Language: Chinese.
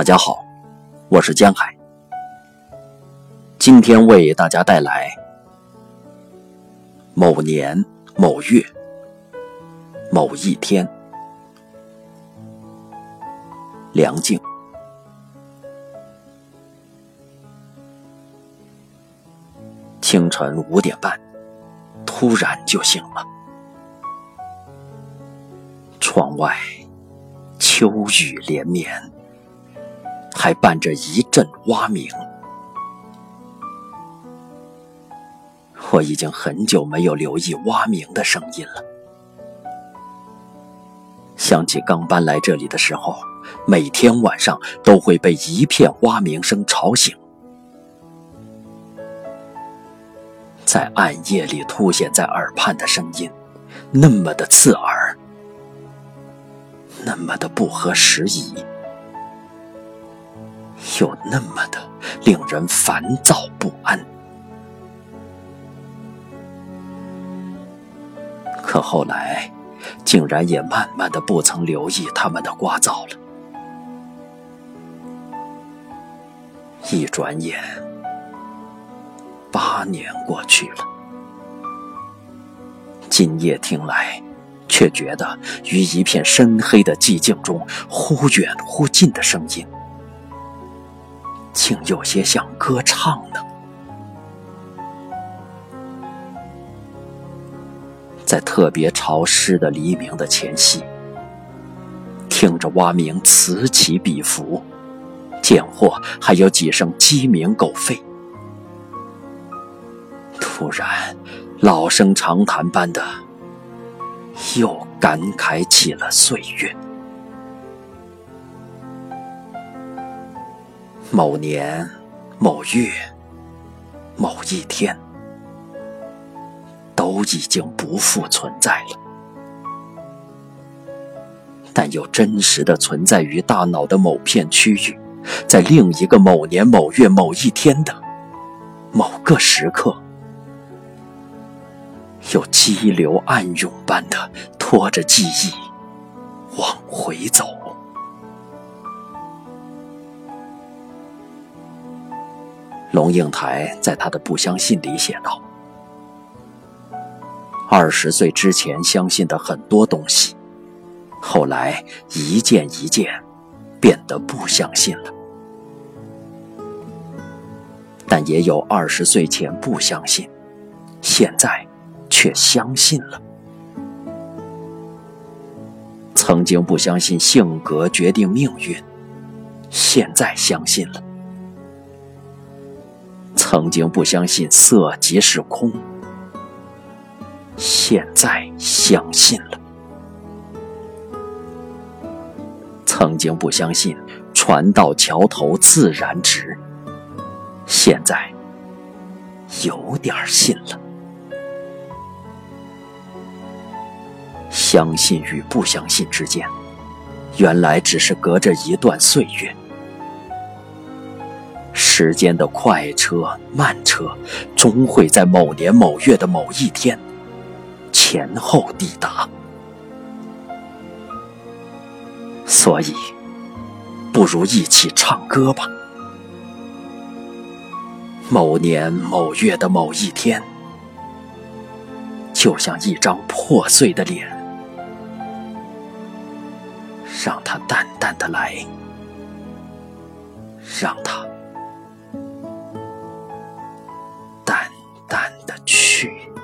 大家好，我是江海。今天为大家带来某年某月某一天，梁静。清晨五点半，突然就醒了。窗外秋雨连绵，还伴着一阵蛙鸣。我已经很久没有留意蛙鸣的声音了。想起刚搬来这里的时候，每天晚上都会被一片蛙鸣声吵醒，在暗夜里凸显在耳畔的声音，那么的刺耳。那么的不合时宜，就那么的令人烦躁不安。可后来，竟然也慢慢的不曾留意他们的聒噪了。一转眼，八年过去了。今夜听来。却觉得于一片深黑的寂静中，忽远忽近的声音，竟有些像歌唱呢。在特别潮湿的黎明的前夕，听着蛙鸣此起彼伏，间或还有几声鸡鸣狗吠，突然老生常谈般的。又感慨起了岁月。某年某月某一天，都已经不复存在了，但又真实的存在于大脑的某片区域，在另一个某年某月某一天的某个时刻。又激流暗涌般的拖着记忆往回走。龙应台在他的《不相信》里写道：“二十岁之前相信的很多东西，后来一件一件变得不相信了。但也有二十岁前不相信，现在。”却相信了。曾经不相信性格决定命运，现在相信了。曾经不相信色即是空，现在相信了。曾经不相信船到桥头自然直，现在有点信了。相信与不相信之间，原来只是隔着一段岁月。时间的快车慢车，终会在某年某月的某一天前后抵达。所以，不如一起唱歌吧。某年某月的某一天，就像一张破碎的脸。让它淡淡的来，让它去。